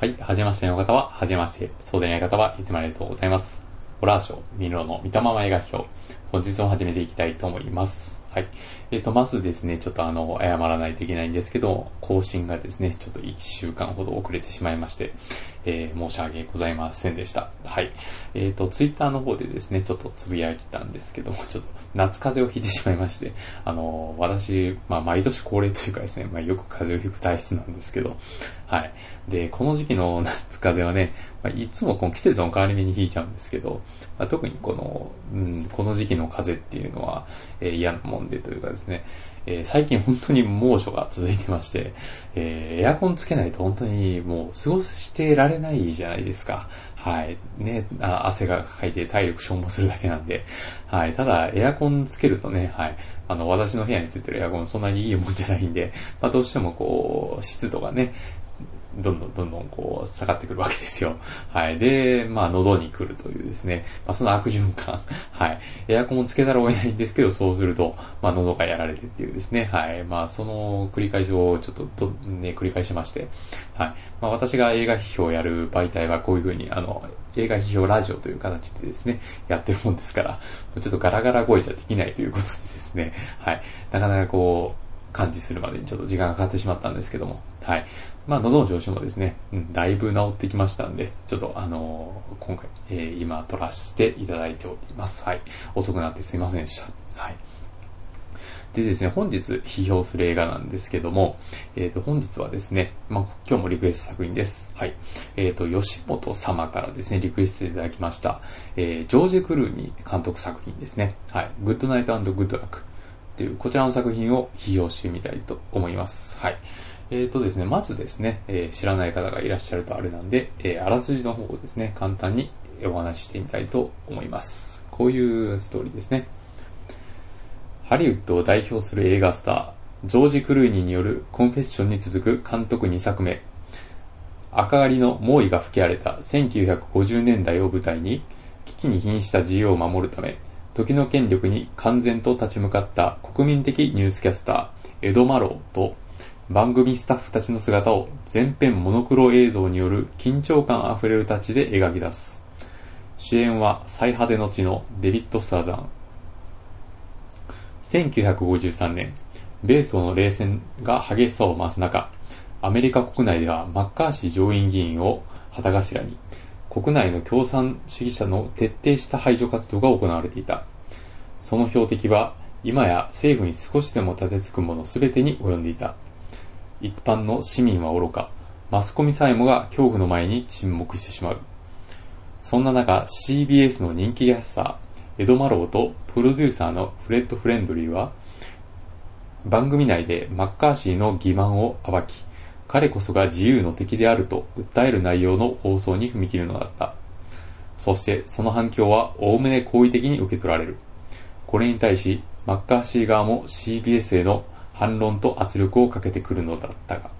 はい、はじめましての方は、はじめまして、そうでない方はいつもありがとうございます。ホラーショー、ミロの見たまま映画表、本日も始めていきたいと思います。はい。えっ、と、まずですね、ちょっとあの、謝らないといけないんですけど、更新がですね、ちょっと1週間ほど遅れてしまいまして、えー申し訳ございませんでした。はい。えっ、と、ツイッターの方でですね、ちょっとつぶやいたんですけども、ちょっと夏風邪をひいてしまいまして、あの、私、まあ、毎年恒例というかですね、まあ、よく風邪をひく体質なんですけど、はい。で、この時期の 夏風邪はね、まあ、いつもこの季節の変わり目にひいちゃうんですけど、まあ、特にこの、うん、この時期の風邪っていうのは、えー嫌なもんでというかですね、えー最近本当に猛暑が続いてまして、えーエアコンつけないと本当にもう過ごしてられないじゃないですか。はい。ね、あ汗がかいて体力消耗するだけなんで。はい。ただ、エアコンつけるとね、はい。あの、私の部屋についてるエアコンそんなにいいもんじゃないんで、まあどうしてもこう、湿度がね、どんどんどんどんこう下がってくるわけですよ。はい。で、まあ喉に来るというですね、まあその悪循環。はい。エアコンをつけざるを得ないんですけど、そうすると、まあ喉がやられてっていうですね、はい。まあその繰り返しをちょっとど、ね、繰り返しまして、はい。まあ私が映画批評をやる媒体はこういうふうに、あの、映画批評ラジオという形でですね、やってるもんですから、ちょっとガラガラ声じゃできないということでですね、はい。なかなかこう、感知するまでにちょっと時間がかかってしまったんですけども、はい。まあ、喉の調子もですね、うん、だいぶ治ってきましたんで、ちょっとあのー今回、えー今撮らせていただいております。はい。遅くなってすいませんでした。はい。でですね、本日批評する映画なんですけども、えっ、と、本日はですね、まあ、今日もリクエスト作品です。はい。えっ、と、吉本様からですね、リクエストいただきました、えージョージ・クルーニー監督作品ですね。はい。グッドナイトグッドラックっていう、こちらの作品を批評してみたいと思います。はい。えーとですね、まずですね、えー知らない方がいらっしゃるとあれなんで、えーあらすじの方をですね、簡単にお話ししてみたいと思います。こういうストーリーですね。ハリウッドを代表する映画スター、ジョージ・クルーニーによるコンフェッションに続く監督2作目。赤狩りの猛威が吹き荒れた1950年代を舞台に、危機に瀕した自由を守るため、時の権力に完全と立ち向かった国民的ニュースキャスター、エド・マローと、番組スタッフたちの姿を全編モノクロ映像による緊張感あふれるタッチで描き出す。主演は最派手の地のデビッド・スターザン。1953年、米ソの冷戦が激しさを増す中、アメリカ国内ではマッカーシー上院議員を旗頭に、国内の共産主義者の徹底した排除活動が行われていた。その標的は、今や政府に少しでも立てつくもの全てに及んでいた。一般の市民は愚か、マスコミさえもが恐怖の前に沈黙してしまう。そんな中、CBS の人気キャスター、エド・マローとプロデューサーのフレッド・フレンドリーは、番組内でマッカーシーの欺瞞を暴き、彼こそが自由の敵であると訴える内容の放送に踏み切るのだった。そしてその反響はおおむね好意的に受け取られる。これに対し、マッカーシー側も CBS への反論と圧力をかけてくるのだったが。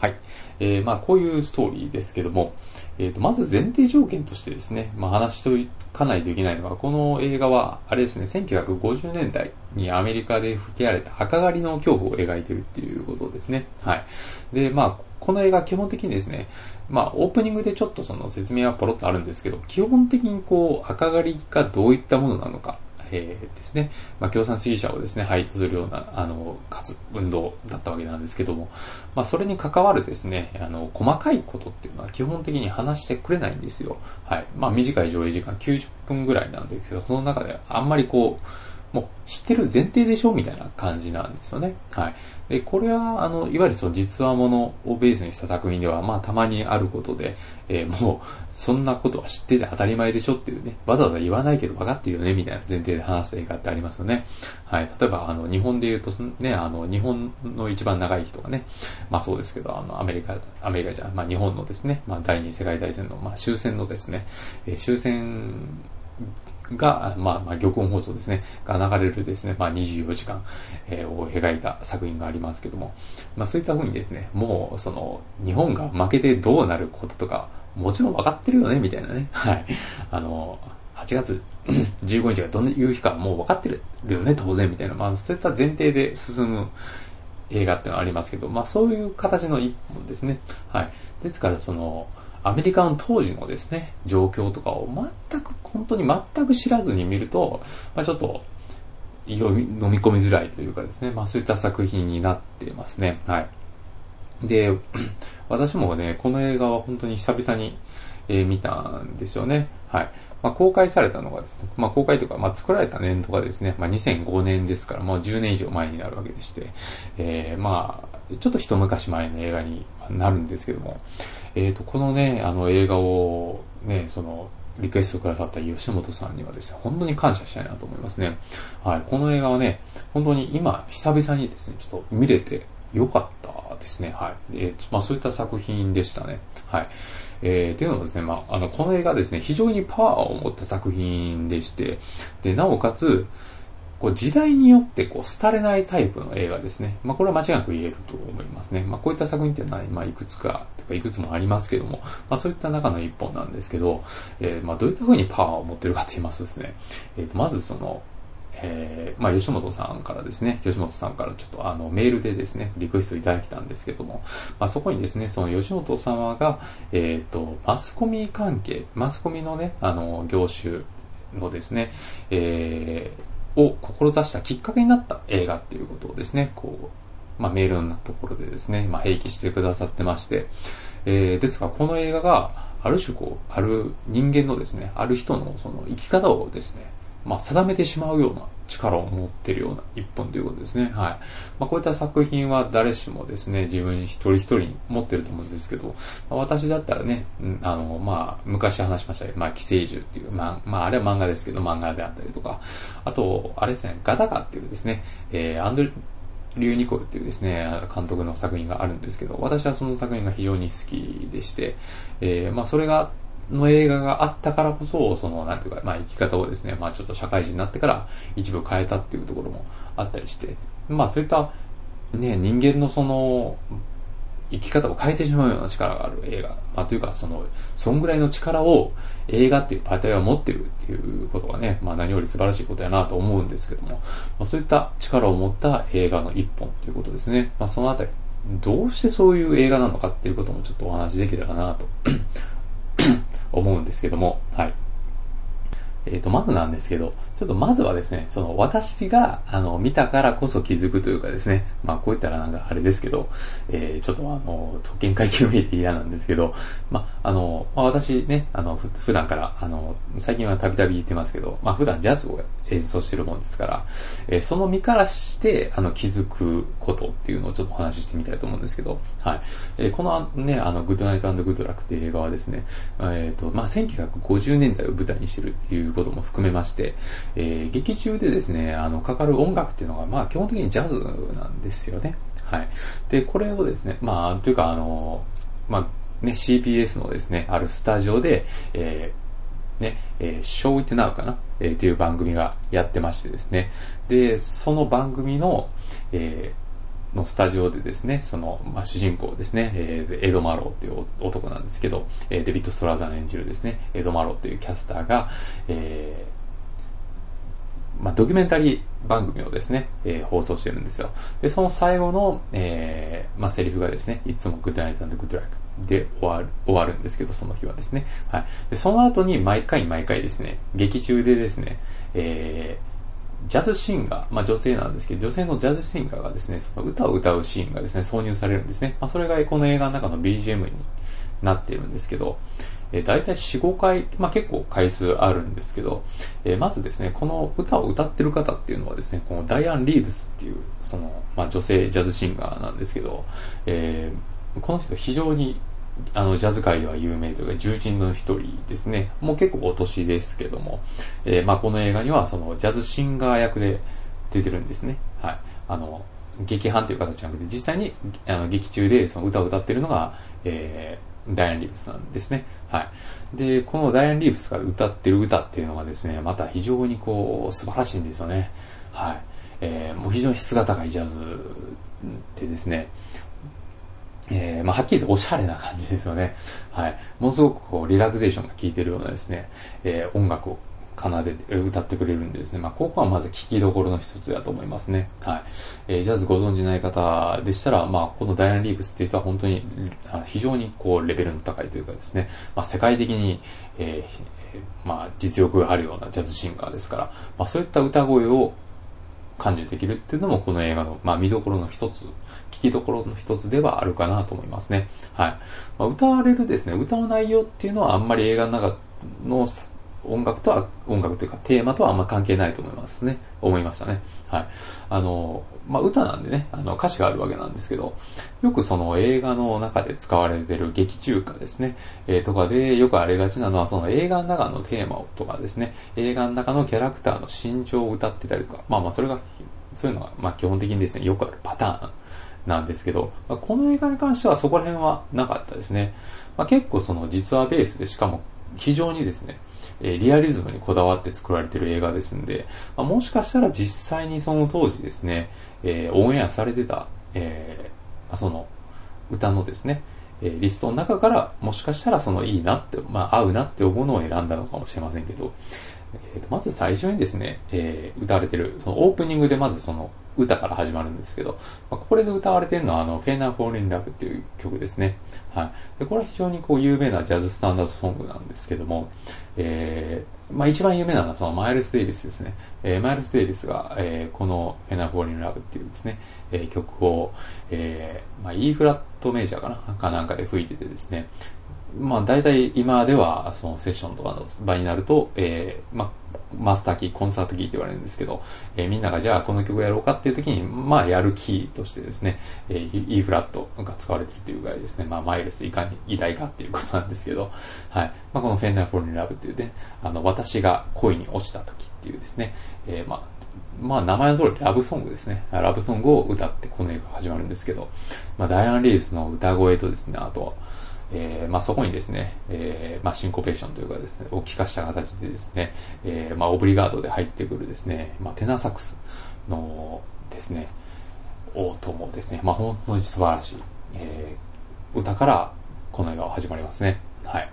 はい。えー、まあこういうストーリーですけども、えーと、まず前提条件としてですね、まあ話しておかないといけないのは、この映画は、あれですね、1950年代にアメリカで吹き荒れた墓狩りの恐怖を描いてるっていうことですね。はい。で、まあ、この映画基本的にですね、まあ、オープニングでちょっとその説明はポロッとあるんですけど、基本的にこう、赤狩りがどういったものなのか、えーですね、まあ、共産主義者をですね、排除するような、あの、活、運動だったわけなんですけども、まあ、それに関わるですね、あの、細かいことっていうのは基本的に話してくれないんですよ。はい。まあ、短い上映時間90分ぐらいなんですけど、その中であんまりこう、もう知ってる前提でしょみたいな感じなんですよね。はい。で、これは、あの、いわゆるその実話ものをベースにした作品では、まあたまにあることで、えーもう、そんなことは知ってて当たり前でしょっていうね、わざわざ言わないけど分かってるよね、みたいな前提で話す映画ってありますよね。はい。例えば、あの、日本で言うと、ね、あの、日本の一番長い日とかね、まあそうですけど、あの、アメリカ、アメリカじゃ、まあ日本のですね、まあ第二次世界大戦の、まあ終戦のですね、えー終戦が、まあ、まあ、玉音放送ですね、が流れるですね、まあ、24時間、えーを描いた作品がありますけども、まあ、そういった風にですね、もう、その、日本が負けてどうなることとか、もちろん分かってるよね、みたいなね、はい。あの、8月 15日がどういう日かもう分かってるよね、当然、みたいな、まあ、そういった前提で進む映画ってのはありますけど、まあそういう形の一本ですね。はい。ですからその、アメリカの当時のですね、状況とかを全く、本当に全く知らずに見ると、まあちょっと、飲み込みづらいというかですね、まあそういった作品になってますね。はい。で、私もね、この映画は本当に久々に、えー、見たんですよね。はい。まあ、公開されたのがですね、まあ、公開というか、まあ、作られた年度がですね、まあ、2005年ですから、もう10年以上前になるわけでして、えー、まあ、ちょっと一昔前の映画になるんですけども、えっ、ー、と、このね、あの映画をね、その、リクエストくださった吉本さんにはですね、本当に感謝したいなと思いますね。はい、この映画はね、本当に今、久々にですね、ちょっと見れてよかったですね。はい。えー、まあそういった作品でしたね。はい。えー、っていうのもですね、まあ、あの、この映画ですね、非常にパワーを持った作品でして、で、なおかつ、こう時代によってこう廃れないタイプの映画ですね。まあこれは間違いなく言えると思いますね。まあこういった作品っていうのは、まあいくつか、とかいくつもありますけども、まあそういった中の一本なんですけど、えー、まあどういった風にパワーを持ってるかと言いますとですね、えー、とまずその、えー、まあ、吉本さんからですね、吉本さんからちょっとあの、メールでですね、リクエストいただきたんですけども、まあ、そこにですね、その吉本様が、えっ、ー、と、マスコミ関係、マスコミのね、あの、業種のですね、えー、を志したきっかけになった映画っていうことをですね、こう、まあ、メールのところでですね、まあ、併記してくださってまして、えー、ですが、この映画が、ある種こう、ある人間のですね、ある人のその生き方をですね、まあ、定めてしまうような力を持ってるような一本ということですね。はい。まあ、こういった作品は誰しもですね、自分一人一人持ってると思うんですけど、まあ、私だったらね、あの、まあ、昔話しましたけど、まあ、寄生獣っていう、まあ、まあ、あれは漫画ですけど、漫画であったりとか、あと、あれですね、ガダガっていうですね、えー、アンドリュー・ニコルっていうですね、監督の作品があるんですけど、私はその作品が非常に好きでして、えー、まあ、それがの映画があったからこそ、その、なんていうか、まあ生き方をですね、まあちょっと社会人になってから一部変えたっていうところもあったりして、まあそういった、ね、人間のその、生き方を変えてしまうような力がある映画。まあというか、その、そんぐらいの力を映画っていうパ体は持ってるっていうことがね、まあ何より素晴らしいことやなと思うんですけども、まあそういった力を持った映画の一本ということですね。まあそのあたり、どうしてそういう映画なのかっていうこともちょっとお話できたらなと思うんですけども、はい。えっ、ー、と、まずなんですけど、ちょっとまずはですね、その私が、あの、見たからこそ気づくというかですね、まあこういったらなんかあれですけど、えー、ちょっとあの、特権階級メディアなんですけど、まあ、あの、まあ、私ね、あの、普段から、あの、最近はたびたび言ってますけど、まあ普段ジャズを演奏してるもんですから、えー、その身からして、あの、気づくことっていうのをちょっとお話ししてみたいと思うんですけど、はい。えー、このね、あの、グッドナイトグッドラックっていう映画はですね、えっ、と、まあ1950年代を舞台にしてるっていうことも含めまして、えー、劇中でですね、あの、かかる音楽っていうのが、まあ基本的にジャズなんですよね。はい。で、これをですね、まあ、というか、あの、まあ、ね、CPS のですね、あるスタジオで、えー、ね、えー、Show It Now かな、えー、っていう番組がやってましてですね。で、その番組の、えー、のスタジオでですね、その、まあ、主人公ですね、えー、エド・マローっていう男なんですけど、えー、デビッド・ストラザーン演じるですね、エド・マローっていうキャスターが、えー、まあ、ドキュメンタリー番組をですね、えー、放送してるんですよ。で、その最後の、えー、まあ、セリフがですね、いつもグッドナイトグッドラックで終わる、終わるんですけど、その日はですね。はい。で、その後に毎回毎回ですね、劇中でですね、えー、ジャズシンガー、まあ女性なんですけど、女性のジャズシンガーがですね、その歌を歌うシーンがですね、挿入されるんですね。まあそれがこの映画の中の BGM になっているんですけど、えー、大体4、5回、まあ結構回数あるんですけど、えー、まずですね、この歌を歌ってる方っていうのはですね、このダイアン・リーブスっていう、その、まあ女性ジャズシンガーなんですけど、えー、この人非常にあの、ジャズ界では有名というか、重鎮の一人ですね。もう結構お年ですけども、えー、まあこの映画にはその、ジャズシンガー役で出てるんですね。はい。あの、劇伴という形じゃなくて、実際に、あの、劇中でその歌を歌ってるのが、えー、ダイアン・リーブスなんですね。はい。で、このダイアン・リーブスが歌ってる歌っていうのがですね、また非常にこう、素晴らしいんですよね。はい。えー、もう非常に質が高いジャズってですね、えー、まあ、はっきり言っておしゃれな感じですよね。はい。ものすごくこう、リラクゼーションが効いてるようなですね、えー、音楽を奏でて、歌ってくれるんでですね、まあ、ここはまず聴きどころの一つだと思いますね。はい。えー、ジャズご存じない方でしたら、まあ、このダイアン・リーブスっていう人は本当に、非常にこう、レベルの高いというかですね、まあ、世界的に、えー、まあ、実力があるようなジャズシンガーですから、まあ、そういった歌声を感受できるっていうのもこの映画の、まあ、見どころの一つ、聞きどころの一つではあるかなと思いますね。はい。まあ、歌われるですね、歌の内容っていうのはあんまり映画の中の音楽とは、音楽というかテーマとはあんま関係ないと思いますね。思いましたね。はい。あの、まあ、歌なんでね、あの、歌詞があるわけなんですけど、よくその映画の中で使われてる劇中歌ですね、えー、とかでよくありがちなのは、その映画の中のテーマとかですね、映画の中のキャラクターの心情を歌ってたりとか、まあまあそれが、そういうのが、ま基本的にですね、よくあるパターンなんですけど、まあ、この映画に関してはそこら辺はなかったですね。まあ、結構その実話ベースでしかも非常にですね、えリアリズムにこだわって作られてる映画ですんで、まあ、もしかしたら実際にその当時ですね、えー、オンエアされてた、えー、その歌のですね、えリストの中からもしかしたらそのいいなって、まあ合うなって思うのを選んだのかもしれませんけど、えー、とまず最初にですね、えー、歌われてる、そのオープニングでまずその歌から始まるんですけど、まあ、これで歌われてるのはあの、フェーナー・フォーリン・ラブっていう曲ですね。はい。で、これは非常にこう有名なジャズスタンダードソングなんですけども、えー、まあ一番有名なのはそのマイルス・デイビスですね。えー、マイルス・デイビスが、えー、このフェナ・フォーリン・ラブっていうですね、えー、曲を、えー、まあ E フラットメジャーかな？かなんかで吹いててですね、まあ大体今ではそのセッションとかの場になると、えー、まあマスターキー、コンサートキーって言われるんですけど、えー、みんながじゃあこの曲やろうかっていう時に、まあやるキーとしてですね、えー、E フラットが使われてるというぐらいですね、まあマイルスいかに偉大かっていうことなんですけど、はい。まあこの Fender for in Love っていうね、あの、私が恋に落ちた時っていうですね、えー、まあ、まあ名前の通りラブソングですね。ラブソングを歌ってこの映画が始まるんですけど、まあダイアン・リーブスの歌声とですね、あと、えー、まあ、そこにですね、えー、まあ、シンコペーションというかですね、を聞かした形でですね、えー、まあ、オブリガードで入ってくるですね、まあ、テナサックスのですね、音もですね、まあ、本当に素晴らしい、えー、歌からこの映画は始まりますね。はい。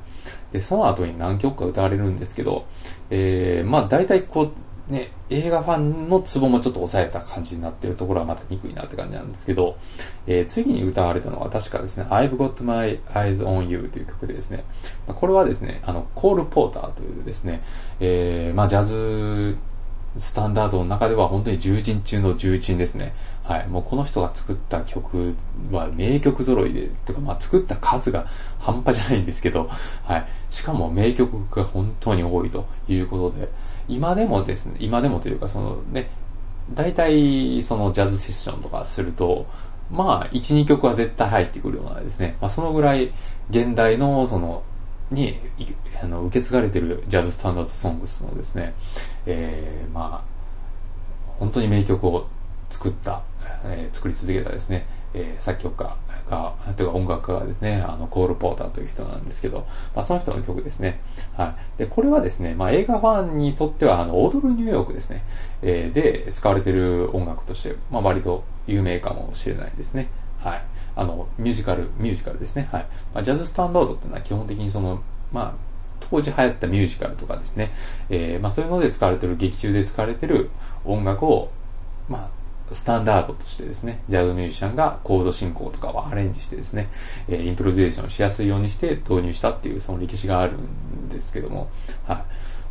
で、その後に何曲か歌われるんですけど、えー、まあ、大体こう、ね、映画ファンのツボもちょっと抑えた感じになってるところはまた憎いなって感じなんですけど、えー、次に歌われたのは確かですね、I've Got My Eyes on You という曲でですね、これはですね、あの、コール・ポーターというですね、えー、まあ、ジャズスタンダードの中では本当に重鎮中の重鎮ですね。はい。もうこの人が作った曲は名曲揃いで、とかまあ作った数が半端じゃないんですけど、はい。しかも名曲が本当に多いということで、今でもですね、今でもというかそのね、大体そのジャズセッションとかすると、まあ、1、2曲は絶対入ってくるようなですね、まあ、そのぐらい現代のその、に、あの、受け継がれてるジャズスタンダードソングスのですね、えー、まあ、本当に名曲を作った、えー、作り続けたですね、えー、作曲家が、というか音楽家がですね、あの、コール・ポーターという人なんですけど、まあ、その人の曲ですね。はい。で、これはですね、まあ、映画ファンにとっては、あの、踊るニューヨークですね、えー、で使われている音楽として、まあ、割と有名かもしれないですね。はい。あの、ミュージカル、ミュージカルですね。はい。まあ、ジャズスタンダードっていうのは基本的にその、まあ、当時流行ったミュージカルとかですね、えー、まあそういうので使われてる、劇中で使われてる音楽を、まあ、スタンダードとしてですね、ジャズミュージシャンがコード進行とかをアレンジしてですね、えー、インプロデューションしやすいようにして導入したっていうその歴史があるんですけども、はい。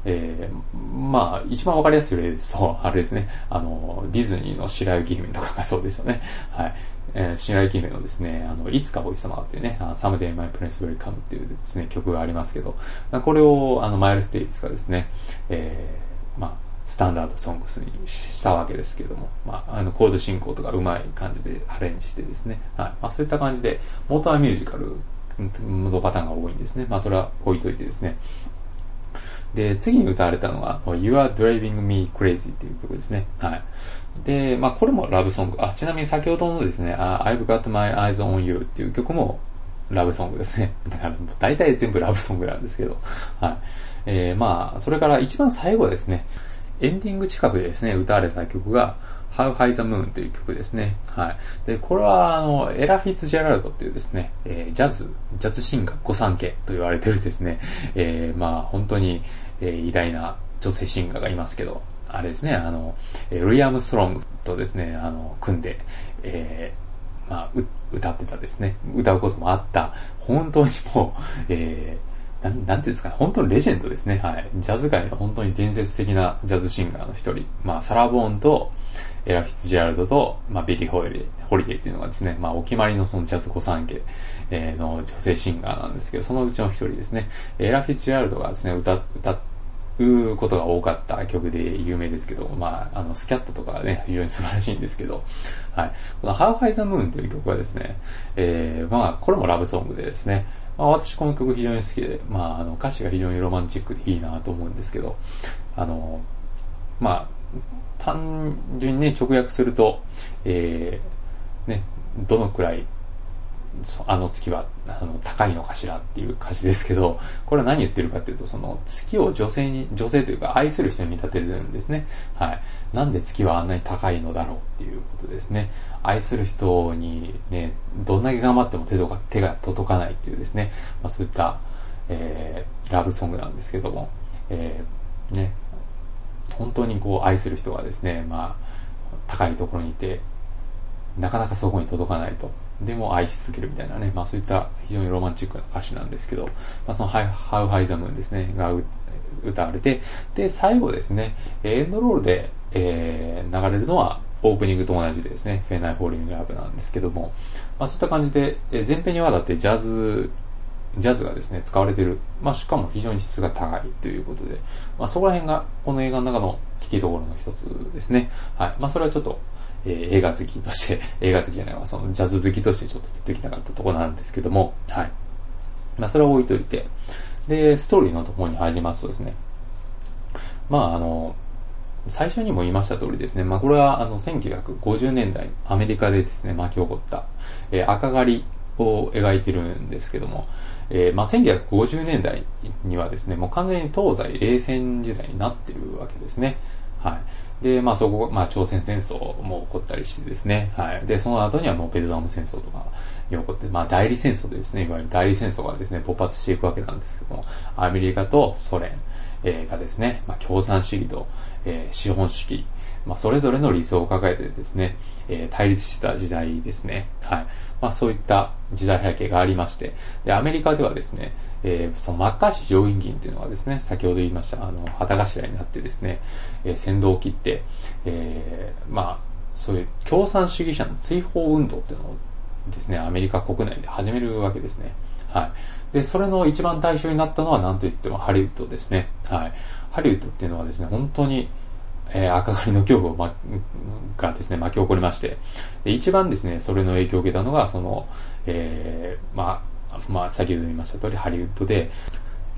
えー、まあ、一番わかりやすい例ですと、あれですね、あの、ディズニーの白雪姫とかがそうですよね。はい。えー、白雪姫のですね、あの、いつか王子様っていうね、 Someday My Prince Will Come っていうですね、曲がありますけど、これを、あの、マイルス・デイヴィスがですね、えー、まあ、スタンダードソングスにしたわけですけども、まあ、あの、コード進行とかうまい感じでアレンジしてですね、はい。まあ、そういった感じで、元はミュージカルのパターンが多いんですね。まあ、それは置いといてですね。で、次に歌われたのが、You Are Driving Me Crazy っていう曲ですね。はい。で、まあ、これもラブソング。あ、ちなみに先ほどのですね、I've Got My Eyes on You っていう曲もラブソングですね。だから、大体全部ラブソングなんですけど。はい。えー、まあ、それから一番最後ですね。エンディング近くでですね、歌われた曲が、How High the Moon という曲ですね。はい。で、これは、あの、エラ・フィッツジェラルドっていうですね、えー、ジャズ、ジャズシンガー御三家と言われてるですね、えー、まあ、本当に、えー、偉大な、女性シンガーがいますけど、あれですね、あの、えルイ・アムストロングとですね、あの、組んで、えー、まあ、歌ってたですね、歌うこともあった、本当にもう、えー、なん、なんていうんですか、本当にレジェンドですね。はい。ジャズ界の本当に伝説的なジャズシンガーの一人。まあ、サラ・ボーンと、エラ・フィッツジェラルドと、まあ、ビリー・ホイル、ホリデーっていうのがですね、まあ、お決まりのそのジャズ御三家、えー、の女性シンガーなんですけど、そのうちの一人ですね。エラ・フィッツジェラルドがですね、歌、歌、うことが多かった曲で有名ですけど、まあ、あの、スキャットとかね、非常に素晴らしいんですけど、はい。この How High the Moon という曲はですね、えー、まあ、これもラブソングでですね、まあ、私この曲非常に好きで、まあ、あの、歌詞が非常にロマンチックでいいなと思うんですけど、あの、まあ、単純にね、直訳すると、えー、ね、どのくらいあの月はあの高いのかしらっていう歌詞ですけど、これは何言ってるかっていうと、その月を女性に、女性というか愛する人に見立ててるんですね。はい。なんで月はあんなに高いのだろうっていうことですね。愛する人にね、どんだけ頑張っても手とか手が届かないっていうですね、まあ、そういった、えー、ラブソングなんですけども、えー、ね、本当にこう愛する人がですね、まあ、高いところにいて、なかなかそこに届かないと。でも愛し続けるみたいなね、まあそういった非常にロマンチックな歌詞なんですけど、まあそのハウハイザムですね、が歌われて、で、最後ですね、エンドロールで、えー、流れるのはオープニングと同じでですね、フェナイフォーリングラブなんですけども、まあそういった感じで、えー、前編にわたってジャズ、ジャズがですね、使われている。まあしかも非常に質が高いということで、まあそこら辺がこの映画の中の聞きどころの一つですね。はい。まあそれはちょっとえー、映画好きとして、映画好きじゃないわ、そのジャズ好きとしてちょっと言っておきたかったところなんですけども、はい。まあ、それは置いといて、で、ストーリーのところに入りますとですね、まあ、あの、最初にも言いました通りですね、まあ、これはあの1950年代アメリカでですね、巻き起こった、えー、赤狩りを描いてるんですけども、えー、まあ、1950年代にはですね、もう完全に東西冷戦時代になってるわけですね。はい。で、まあそこ、まあ朝鮮戦争も起こったりしてですね、はい。で、その後にはもうベトナム戦争とかに起こって、まあ代理戦争でですね、いわゆる代理戦争がですね、勃発していくわけなんですけども、アメリカとソ連、えー、がですね、まあ共産主義と、えー、資本主義、まあそれぞれの理想を抱えてですね、えー、対立した時代ですね。はい。まあそういった時代背景がありまして、で、アメリカではですね、えー、そのマッカーシー上院議員っていうのがですね、先ほど言いました、あの、旗頭になってですね、えー、先導を切って、えー、まあ、そういう共産主義者の追放運動っていうのをですね、アメリカ国内で始めるわけですね。はい。で、それの一番対象になったのは何と言ってもハリウッドですね。はい。ハリウッドっていうのはですね、本当に、えー、赤狩りの恐怖を、ま、がですね、巻き起こりまして、で一番ですね、それの影響を受けたのが、その、えー、まあ、まあ、先ほど言いました通り、ハリウッドで、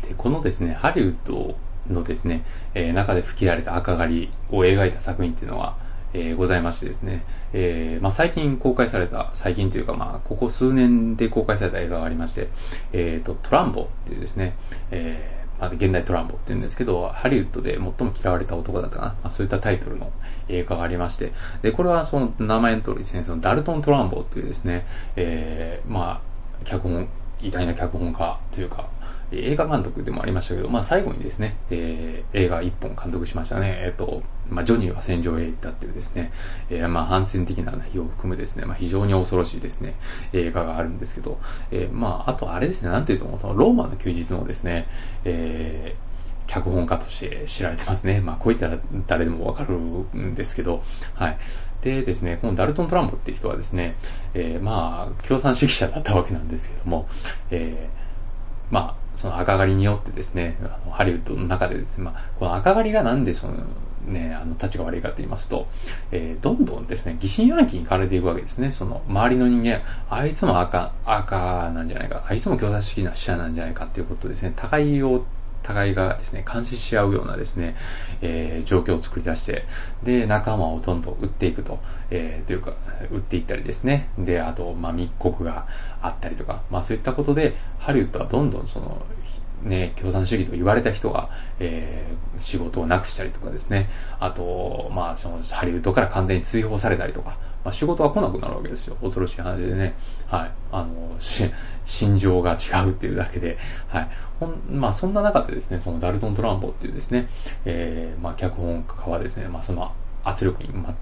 で、このですね、ハリウッドのですね、えー、中で吹き荒れた赤狩りを描いた作品っていうのは、えー、ございましてですね、えー、まあ、最近公開された、最近というか、まあ、ここ数年で公開された映画がありまして、えっ、ー、と、トランボっていうですね、えーまあ、現代トランボって言うんですけど、ハリウッドで最も嫌われた男だったかな。まあ、そういったタイトルの映画がありまして、で、これはその名前の通りですね、そのダルトン・トランボっていうですね、えー、まあ、脚本、偉大な脚本家というか、映画監督でもありましたけど、まあ最後にですね、えー、映画一本監督しましたね。えっ、ー、と、まあジョニーは戦場へ行ったっていうですね、えー、まあ反戦的な内容を含むですね、まあ非常に恐ろしいですね、映画があるんですけど、えー、まああとあれですね、なんていうと、そのローマの休日のですね、えー、脚本家として知られてますね。まあ、こういったら誰でもわかるんですけど、はい。でですね、このダルトン・トランボっていう人はですね、えー、まあ、共産主義者だったわけなんですけども、えー、まあ、その赤狩りによってですね、あのハリウッドの中でですね、まあ、この赤狩りがなんでその、ね、あの、立ちが悪いかと言いますと、えー、どんどんですね、疑心暗鬼に変われていくわけですね。その、周りの人間、あいつも赤、赤なんじゃないか、あいつも共産主義な死者なんじゃないかっていうことですね、互いを互いがですね、監視し合うようなですね、えー、状況を作り出して、で、仲間をどんどん撃っていくと、えー、というか、撃っていったりですね。で、あと、まあ、密告があったりとか、まあ、そういったことで、ハリウッドはどんどんその、ね、共産主義と言われた人が、えー、仕事をなくしたりとかですね。あと、まあ、その、ハリウッドから完全に追放されたりとか、まあ、仕事は来なくなるわけですよ。恐ろしい話でね。はい。あの、し、心情が違うっていうだけで、はい。ほん、まあ、そんな中でですね、そのダルトン・トランボっていうですね、えー、まあ、脚本家はですね、まあ、その圧力に、まあ、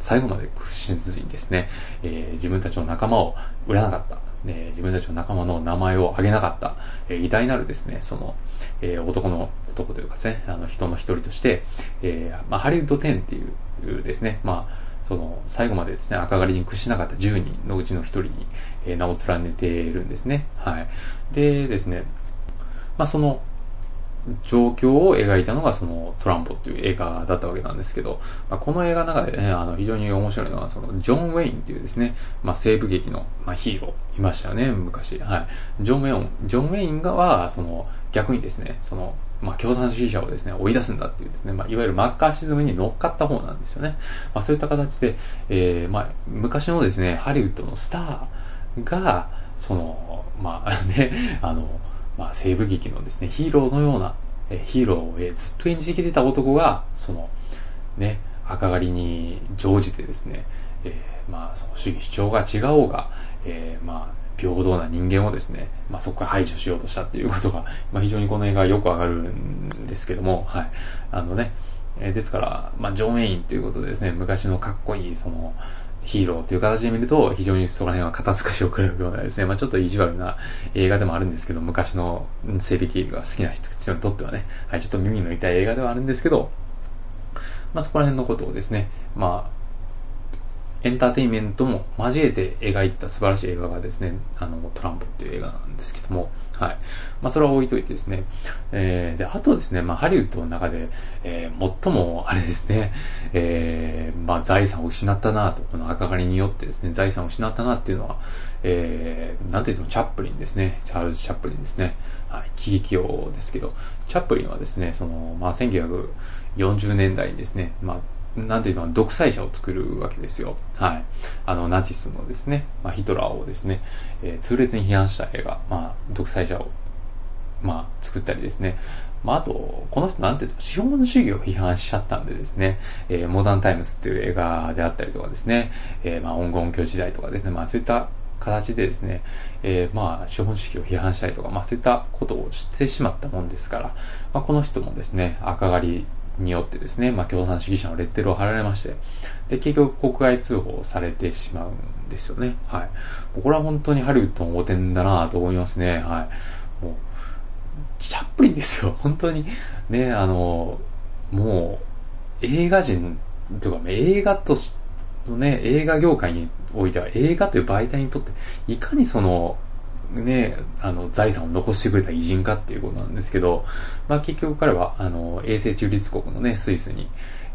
最後まで屈しずにですね、えー、自分たちの仲間を売らなかった。えー、自分たちの仲間の名前を挙げなかった、えー、偉大なるですね、その、えー、男の、男というかですね、あの人の一人として、えー、まあ、ハリウッド10っていうですね、まあ、その、最後までですね、赤狩りに屈しなかった10人のうちの1人に、えー、名を連ねているんですね。はい。でですね、まあ、その、状況を描いたのがそのトランボっていう映画だったわけなんですけど、まあ、この映画の中でね、あの非常に面白いのはそのジョン・ウェインっていうですね、まあ、西部劇の、まあ、ヒーローいましたよね、昔。はい。ジョン・ウェイン、ジョン・ウェインがは、その逆にですね、そのまあ、共産主義者をですね、追い出すんだっていうですね、まあ、いわゆるマッカーシズムに乗っかった方なんですよね。まあ、そういった形で、えー、まあ、昔のですね、ハリウッドのスターが、その、まあ ね、あの、まあ、西部劇のですね、ヒーローのような、えヒーローを、ずっと演じてきてた男が、その、ね、赤狩りに乗じてですね、えー、まあ、その主義主張が違おうが、えー、まあ、平等な人間をですね、まあ、そこから排除しようとしたっていうことが、まあ、非常にこの映画はよくわかるんですけども、はい。あのね、えー、ですから、まあ、ジョン・メインということでですね、昔のかっこいい、その、ヒーローという形で見ると、非常にそこら辺は肩透かしを食らうようなですね、まあちょっと意地悪な映画でもあるんですけど、昔の整備系が好きな人にとってはね、はい、ちょっと耳の痛い映画ではあるんですけど、まあそこら辺のことをですね、まあエンターテインメントも交えて描いた素晴らしい映画がですね、あの、トランプっていう映画なんですけども、はい。まあ、それは置いといてですね、えー、で、あとですね、まあ、ハリウッドの中で、えー、最も、あれですね、えー、まあ、財産を失ったなと、この赤狩りによってですね、財産を失ったなっていうのは、えー、なんていうの、チャップリンですね、チャールズ・チャップリンですね、はい、喜劇王ですけど、チャップリンはですね、その、まあ、1940年代にですね、まあ、なんていうの、独裁者を作るわけですよ。はい。あの、ナチスのですね、まあ、ヒトラーをですね、えー、痛烈に批判した映画、まあ、独裁者を、まあ、作ったりですね。まあ、あと、この人なんていうと、資本主義を批判しちゃったんでですね、えー、モダンタイムスっていう映画であったりとかですね、えー、まあ、黄金教時代とかですね、まあ、そういった形でですね、えー、まあ、資本主義を批判したりとか、まあ、そういったことをしてしまったもんですから、まあ、この人もですね、赤狩りによってですね、まあ、共産主義者のレッテルを貼られまして、で、結局国外通報されてしまうんですよね。はい。これは本当にハリウッドの汚点だなと思いますね。はい。もう、チャップリンですよ。本当に。ね、あの、もう、映画人、というか、映画とし、ね、映画業界においては映画という媒体にとって、いかにその、ね、あの、財産を残してくれた偉人かっていうことなんですけど、まあ結局彼は、あの、永世中立国のね、スイスに、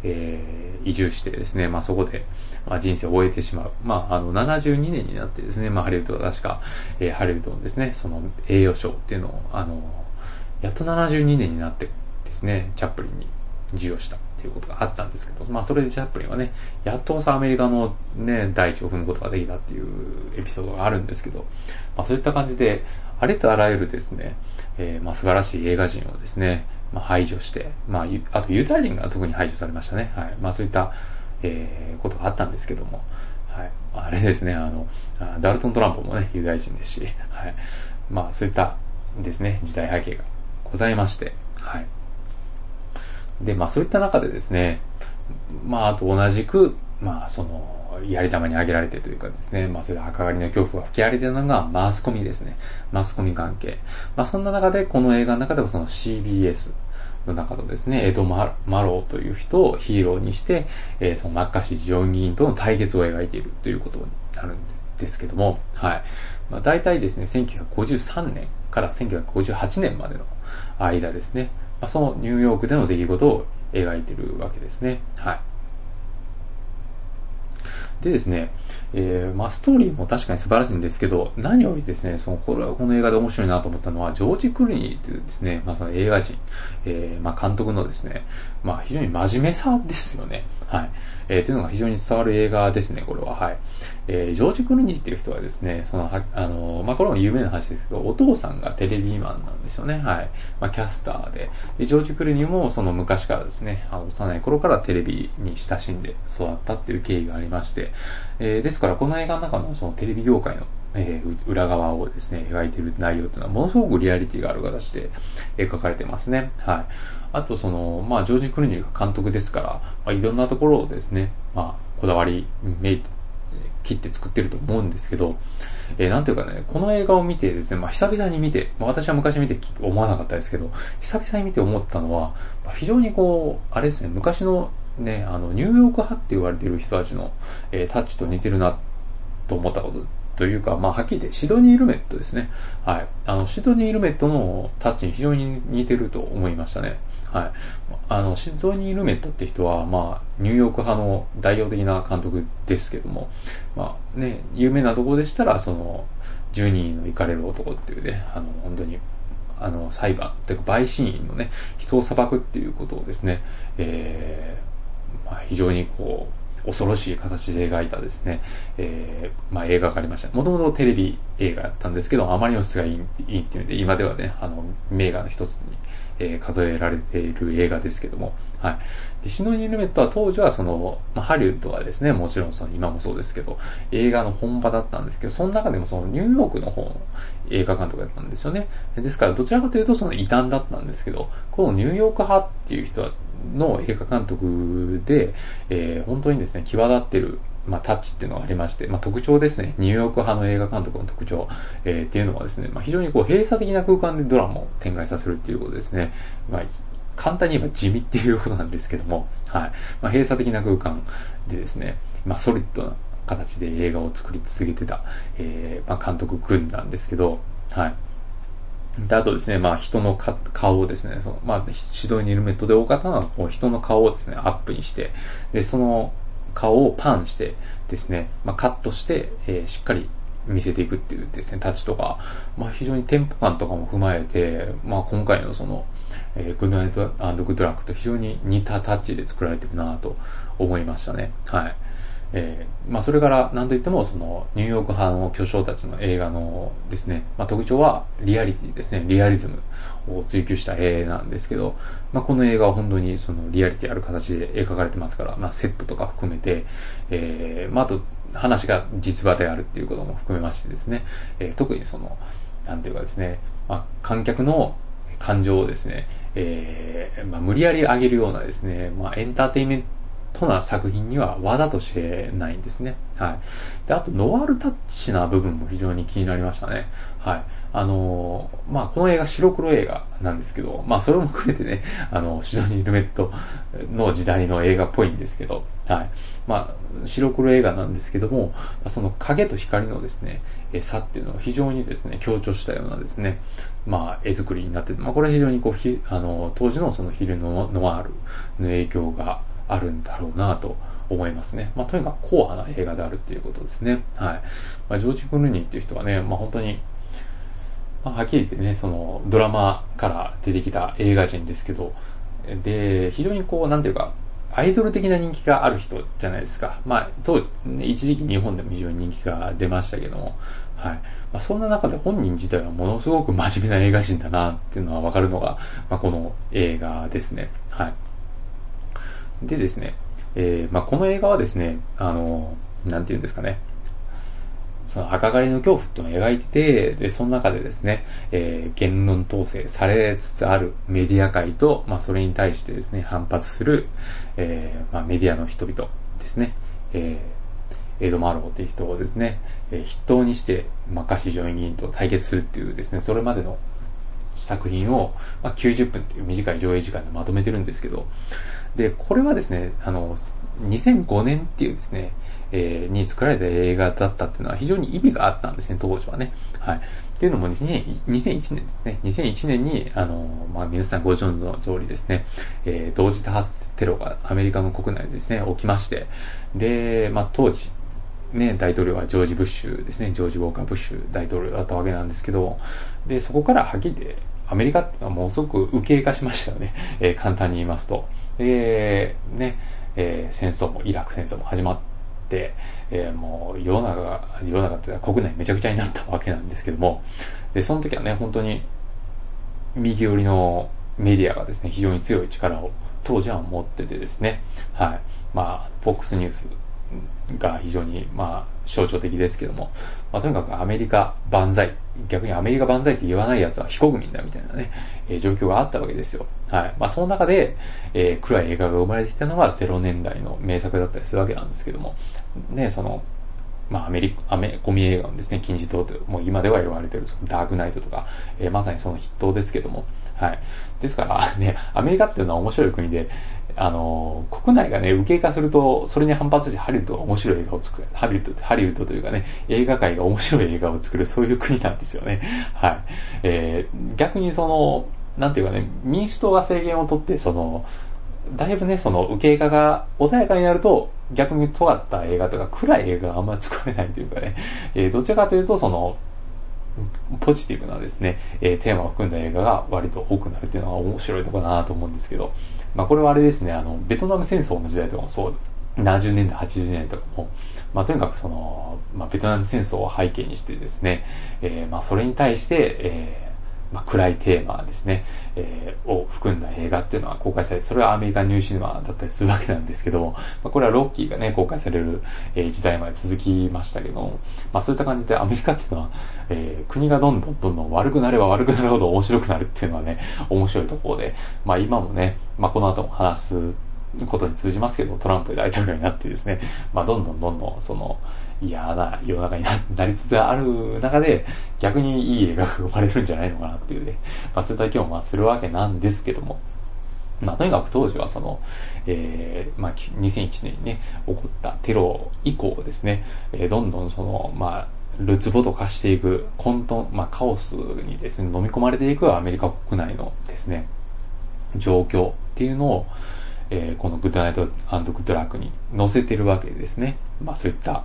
えー、移住してですね、まあそこで、まあ人生を終えてしまう。まああの、72年になってですね、まあハリウッドは確か、えー、ハリウッドのですね、その栄誉賞っていうのを、あの、やっと72年になってですね、チャップリンに授与したいうことがあったんですけど、まあそれでチャップリンはね、やっとさアメリカのね、第一を踏むことができたっていうエピソードがあるんですけど、まあそういった感じで、ありとあらゆるですね、えー、まあ素晴らしい映画人をですね、まあ排除して、まあ、あとユダヤ人が特に排除されましたね。はい。まあそういった、えー、ことがあったんですけども、はい。あれですね、あの、ダルトン・トランプもね、ユダヤ人ですし、はい。まあそういったですね、時代背景がございまして、はい。で、まあそういった中でですね、まああと同じく、まあその、やり玉に挙げられてというかですね、まあそれで赤狩りの恐怖が吹き荒れてるのがマスコミですね。マスコミ関係。まあそんな中で、この映画の中でもその CBS の中のですね、エド・マローという人をヒーローにして、えー、そのマッカーシー上議員との対決を描いているということになるんですけども、はい。まあ大体ですね、1953年から1958年までの間ですね、まあ、そのニューヨークでの出来事を描いてるわけですね。はい。でですね、えー、まあ、ストーリーも確かに素晴らしいんですけど、何よりですね、その、これはこの映画で面白いなと思ったのは、ジョージ・クルニーというですね、まあ、その映画人、えー、まあ、監督のですね、まあ、非常に真面目さですよね。はい。えー、というのが非常に伝わる映画ですね、これは。はい。えー、ジョージ・クルニーっていう人はですね、その、はあの、まあ、これも有名な話ですけど、お父さんがテレビマンなんですよね。はい。まあ、キャスターで。で、ジョージ・クルニーもその昔からですね、幼い頃からテレビに親しんで育ったっていう経緯がありまして、えー、ですからこの映画の中のそのテレビ業界のえー、裏側をですね、描いている内容っていうのはものすごくリアリティがある形で描かれてますね。はい。あとその、まあ、ジョージ・クルニーが監督ですから、まあ、いろんなところをですね、まあ、こだわり、めい、切って作ってると思うんですけど、えー、なんていうかね、この映画を見てですね、まあ、久々に見て、まあ、私は昔見て思わなかったですけど、久々に見て思ったのは、まあ、非常にこう、あれですね、昔のね、あの、ニューヨーク派って言われている人たちの、えー、タッチと似てるなと思ったことというか、まあ、はっきり言ってシドニー・ルメットですね。はい。あの、シドニー・ルメットのタッチに非常に似てると思いましたね。はい。あの、シドニー・ルメットって人は、まあ、ニューヨーク派の代表的な監督ですけども、まあね、有名なとこでしたら、その、12人の行かれる男っていうね、あの、本当に、あの、裁判、ていうか、陪審員のね、人を裁くっていうことをですね、えー、まあ、非常にこう、恐ろしい形で描いたですね、えー、まあ、映画がありました。もともとテレビ映画だったんですけど、あまりの質がいいいいっていうので、今ではね、あの、名画の一つに、えー、数えられている映画ですけども、はい。で、シノニー・ルメットは当時はその、まあ、ハリウッドはですね、もちろんその、今もそうですけど、映画の本場だったんですけど、その中でもそのニューヨークの方の映画監督だったんですよね。ですから、どちらかというとその異端だったんですけど、このニューヨーク派っていう人はの映画監督で、えー、本当にですね、際立ってる、まあ、タッチっていうのがありまして、まあ、特徴ですね、ニューヨーク派の映画監督の特徴、えー、っていうのはですね、まあ、非常にこう閉鎖的な空間でドラマを展開させるっていうことですね。まあ、簡単に言えば地味っていうことなんですけども、はい。まあ、閉鎖的な空間でですね、まあ、ソリッドな形で映画を作り続けてた、えー、まあ、監督組んだんですけど、はい。で、あとですね、まあ人の顔をですね、そのまあ指シドニー・ルメットで多かったのは、人の顔をですね、アップにして、で、その顔をパンしてですね、まあカットして、えー、しっかり見せていくっていうですね、タッチとか、まあ非常にテンポ感とかも踏まえて、まあ今回のその、えー、グッドナイトグッドラックと非常に似たタッチで作られてるなと思いましたね。はい。えー、まあ、それから何といってもそのニューヨーク派の巨匠たちの映画のですね、まあ、特徴はリアリティですね。リアリズムを追求した絵なんですけど、まあ、この映画は本当にそのリアリティある形で描かれてますから、まあ、セットとか含めて、えー、まあ、あと話が実話であるっていうことも含めましてですね、えー、特にそのなんていうかですね、まあ、観客の感情をですね、えーまあ、無理やり上げるようなですね、まあ、エンターテインメントとな作品には技としてないんですね。はい。で、あと、ノワールタッチな部分も非常に気になりましたね。はい。あのー、まあ、この映画白黒映画なんですけど、まあ、それも含めてね、あの、シドニー・ルメットの時代の映画っぽいんですけど、はい。まあ、白黒映画なんですけども、その影と光のですね、差っていうのを非常にですね、強調したようなですね、まあ、絵作りになってて、まあ、これは非常にこう、ひあの、当時のそのヒルノワールの影響が、あるんだろうなと思いますね。まあ、とにかく硬派な映画であるっていうことですね。はい。まあ、ジョージ・クルーニーっていう人はね、まあ、本当に、まあ、はっきり言ってね、その、ドラマから出てきた映画人ですけど、で、非常にこう、なんていうか、アイドル的な人気がある人じゃないですか。まあ、当時、ね、一時期日本でも非常に人気が出ましたけども、はい。まあ、そんな中で本人自体はものすごく真面目な映画人だなっていうのはわかるのが、まあ、この映画ですね。はい。でですね、えー、まあ、この映画はですね、あの、なんて言うんですかね、その赤狩りの恐怖っていうのを描いてて、で、その中でですね、えー、言論統制されつつあるメディア界と、まあ、それに対してですね、反発する、えー、まあ、メディアの人々ですね、えー、エド・マローっていう人をですね、えー、筆頭にして、マカシ上院議員と対決するっていうですね、それまでの作品を、まあ、90分っていう短い上映時間でまとめてるんですけど、で、これはですね、あの、2005年っていうですね、えー、に作られた映画だったっていうのは非常に意味があったんですね、当時はね。はい。っていうのも2001年ですね。2001年に、あの、まあ、皆さんご存知の通りですね、えー、同時多発テロがアメリカの国内でですね、起きまして、で、まあ、当時ね、大統領はジョージ・ブッシュですね、ジョージ・ウォーカー・ブッシュ大統領だったわけなんですけど、で、そこからはっきり、アメリカってのはもうすごく右傾化しましたよね。えー、簡単に言いますと。で、ね、えー、戦争も、イラク戦争も始まって、えー、もう世の中が、世の中って国内めちゃくちゃになったわけなんですけども、で、その時はね、本当に右寄りのメディアがですね、非常に強い力を当時は持っててですね、はい。まあ、FOX ニュースが非常に、まあ、象徴的ですけども、まあ、とにかくアメリカ万歳、逆にアメリカ万歳って言わない奴は非国民だみたいなね、えー、状況があったわけですよ。はい。まあ、その中で、えー、暗い映画が生まれてきたのが0年代の名作だったりするわけなんですけども、ね、その、まあ、アメリカ、アメコミ映画のですね、金字塔と、もう今では言われてる、そのダークナイトとか、えー、まさにその筆頭ですけども、はい。ですからね、アメリカっていうのは面白い国で、あの、国内がね、右傾化すると、それに反発してハリウッドが面白い映画を作る。ハリウッド、ハリウッドというかね、映画界が面白い映画を作る、そういう国なんですよね。はい。えー、逆にその、なんていうかね、民主党が制限を取って、その、だいぶね、その、右傾化が穏やかになると、逆に尖った映画とか暗い映画があんまり作れないというかね、えー、どちらかというと、その、ポジティブなですね、えー、テーマを含んだ映画が割と多くなるっていうのが面白いところだなと思うんですけど、まあこれはあれですね、あの、ベトナム戦争の時代とかもそうです。70年代、80年代とかも、まあとにかくその、まあベトナム戦争を背景にしてですね、えー、まあそれに対して、えーまあ、暗いテーマですね、えー、を含んだ映画っていうのは公開されて、それはアメリカニューシネマだったりするわけなんですけども、まあ、これはロッキーがね、公開される、えー、時代まで続きましたけども、まあ、そういった感じでアメリカっていうのは、えー、国がどんどんどんどん悪くなれば悪くなるほど面白くなるっていうのはね、面白いところで、まあ今もね、まあこの後も話すことに通じますけど、トランプ大統領になってですね、まあどんどんどんどんその、嫌な世の中になりつつある中で、逆にいい映画が生まれるんじゃないのかなっていうね、まあそういった気もまあするわけなんですけども、まあとにかく当時はその、えー、まあ2001年にね、起こったテロ以降ですね、えー、どんどんその、まあ、るつぼと化していく混沌、まあカオスにですね、飲み込まれていくアメリカ国内のですね、状況っていうのを、えー、このグッドナイトグッドラックに載せてるわけですね。まあそういった、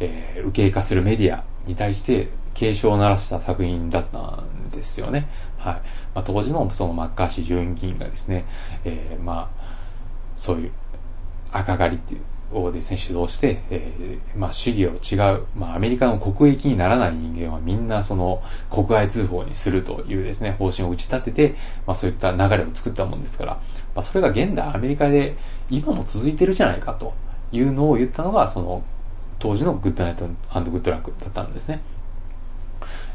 えー、右傾化するメディアに対して警鐘を鳴らした作品だったんですよね。はい。まあ、当時のそのマッカーシー上院議員がですね、えー、まあ、そういう赤狩りっていうをですね、主導して、えー、まあ、主義を違う、まあ、アメリカの国益にならない人間はみんなその国外通報にするというですね、方針を打ち立てて、まあ、そういった流れを作ったもんですから、まあ、それが現代アメリカで今も続いてるじゃないかというのを言ったのが、その当時のグッドナイトグッドラックだったんですね。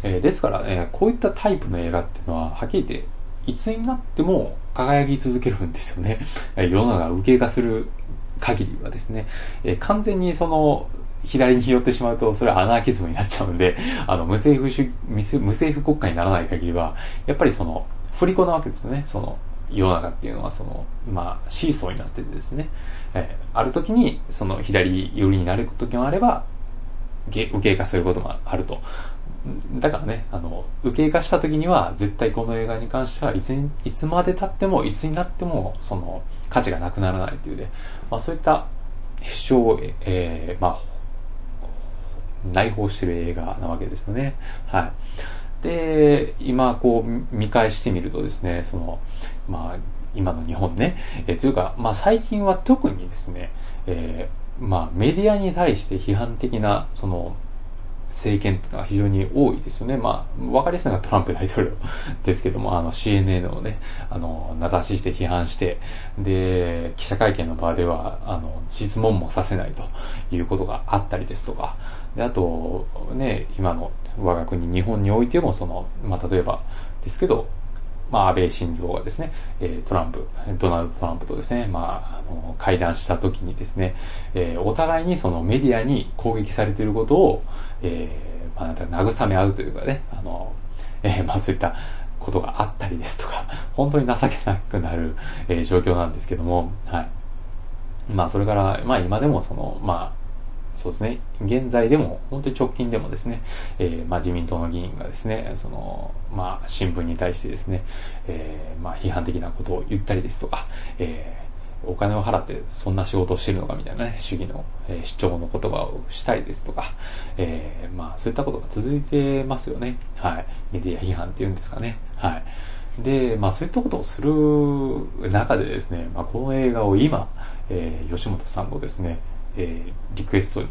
えー、ですからね、こういったタイプの映画っていうのは、はっきり言って、いつになっても輝き続けるんですよね。世の中が受けがする限りはですね、えー、完全にその、左に寄ってしまうと、それはアナーキズムになっちゃうんで、あの、無政府主、無政府国家にならない限りは、やっぱりその、振り子なわけですよね。その、世の中っていうのはその、まあ、シーソーになっててですね、えー、ある時に、その左寄りになる時もあれば、受け化することもあると。だからね、あの、受け化した時には、絶対この映画に関しては、いつ、いつまで経っても、いつになっても、その、価値がなくならないっていうね、まあそういった主張を、えー、まあ、内包してる映画なわけですよね。はい。で、今こう見返してみるとですね、その、まあ、今の日本ね、えー、というか、まあ最近は特にですね、えー、まあメディアに対して批判的な、その、政権っていうのは非常に多いですよね。まあ、わかりやすいのがトランプ大統領 ですけども、あの CNN をね、あの、名指しして批判して、で、記者会見の場では、あの、質問もさせないということがあったりですとか、で、あと、ね、今の我が国日本においても、その、まあ、例えばですけど、まあ、安倍晋三がですね、えトランプ、ドナルド・トランプとですね、まあ、あの、会談した時にですね、えー、お互いにそのメディアに攻撃されていることを、えー、まあ、なんか慰め合うというかね、あの、えー、まあ、そういったことがあったりですとか、本当に情けなくなる、えー、状況なんですけども、はい。まあ、それから、まあ、今でもその、まあ、そうですね、現在でも、本当に直近でもですね、えー、まあ自民党の議員がですね、その、まあ新聞に対してですね、えー、まあ批判的なことを言ったりですとか、えお金を払ってそんな仕事をしてるのかみたいなね、主義の、えー、主張の言葉をしたりですとか、え、まあそういったことが続いてますよね。はい。メディア批判っていうんですかね。はい。で、まあそういったことをする中でですね、まあこの映画を今、えー、吉本さんのですね、えー、リクエストに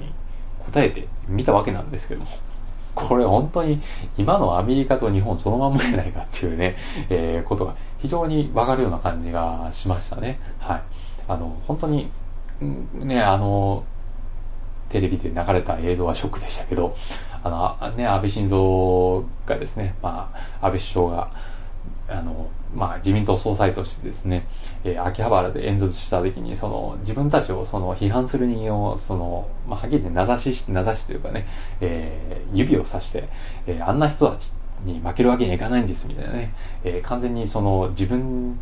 答えてみたわけなんですけども、これ本当に今のアメリカと日本そのまんまじゃないかっていうね、えー、ことが非常にわかるような感じがしましたね。はい。あの、本当に、ね、あの、テレビで流れた映像はショックでしたけど、あの、ね、安倍晋三がですね、まあ、安倍首相が、あの、まあ、自民党総裁としてですね、えー、秋葉原で演説した時に、その、自分たちをその、批判する人間を、その、まあ、はっきり言って名指し、名指しというかね、えー、指をさして、えー、あんな人たちに負けるわけにはいかないんです、みたいなね、えー、完全にその、自分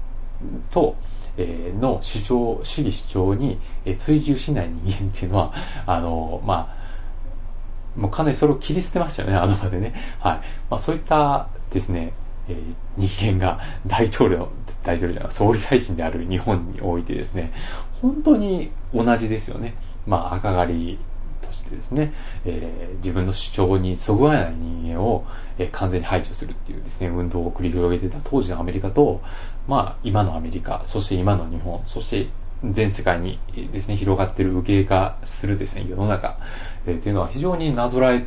と、えー、の主張、主義主張に、えー、追従しない人間っていうのは、あの、まあ、もうかなりそれを切り捨てましたよね、あの場でね。はい。まあそういったですね、えー、人間が大統領、大統領じゃない、総理大臣である日本においてですね、本当に同じですよね。まあ赤狩りとしてですね、えー、自分の主張にそぐわない人間を、えー、完全に排除するっていうですね、運動を繰り広げてた当時のアメリカと、まあ今のアメリカ、そして今の日本、そして全世界にですね、広がっている右傾化するですね、世の中、えー、っていうのは非常になぞらえ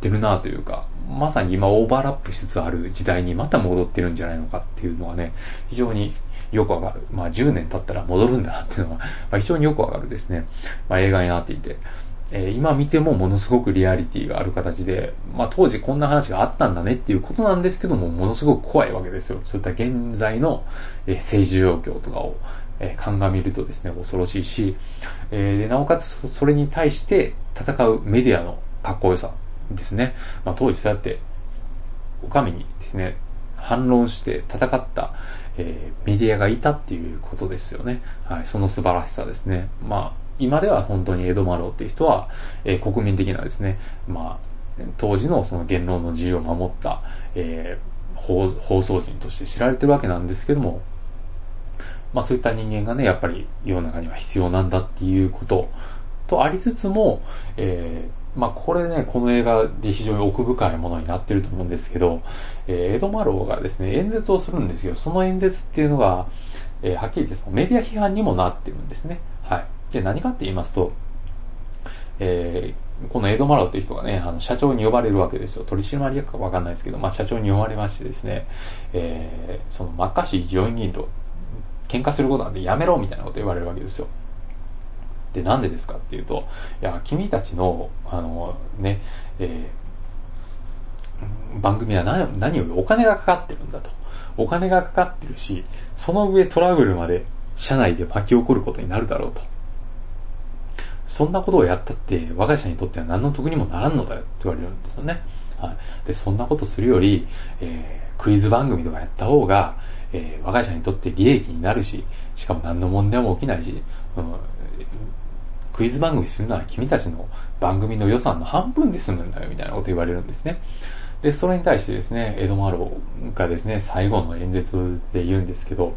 てるなというか、まさに今オーバーラップしつつある時代にまた戻ってるんじゃないのかっていうのはね、非常によくわかる。まあ10年経ったら戻るんだなっていうのは、まあ、非常によくわかるですね。まあ映画になっていて。えー、今見てもものすごくリアリティがある形で、まあ当時こんな話があったんだねっていうことなんですけども、ものすごく怖いわけですよ。そういった現在の、えー、政治状況とかを、えー、鑑みるとですね、恐ろしいし、えー、なおかつそれに対して戦うメディアのかっこよさですね。まあ当時そうやって、お上にですね、反論して戦った、えー、メディアがいたっていうことですよね。はい、その素晴らしさですね。まあ、今では本当にエド・マローっていう人は、えー、国民的なですね、まあ、当時のその言論の自由を守った、えー、放放送人として知られてるわけなんですけども、まあそういった人間がね、やっぱり世の中には必要なんだっていうこととありつつも、えー、まあこれね、この映画で非常に奥深いものになってると思うんですけど、えー、エド・マローがですね、演説をするんですよ。その演説っていうのが、えー、はっきり言ってメディア批判にもなってるんですね。はい。で、何かって言いますと、えー、このエド・マロっていう人がね、あの、社長に呼ばれるわけですよ。取締役かわかんないですけど、まあ、社長に呼ばれましてですね、えー、その、マッカーシー上院議員と喧嘩することなんでやめろみたいなこと言われるわけですよ。で、なんでですかっていうと、いや、君たちの、あの、ね、えー、番組は何何よりお金がかかってるんだと。お金がかかってるし、その上トラブルまで社内で巻き起こることになるだろうと。そんなことをやったって、我が社にとっては何の得にもならんのだよって言われるんですよね。はい。で、そんなことするより、えー、クイズ番組とかやった方が、えー、我が社にとって利益になるし、しかも何の問題も起きないし、うん、クイズ番組するなら君たちの番組の予算の半分で済むんだよ、みたいなこと言われるんですね。で、それに対してですね、エドマロがですね、最後の演説で言うんですけど、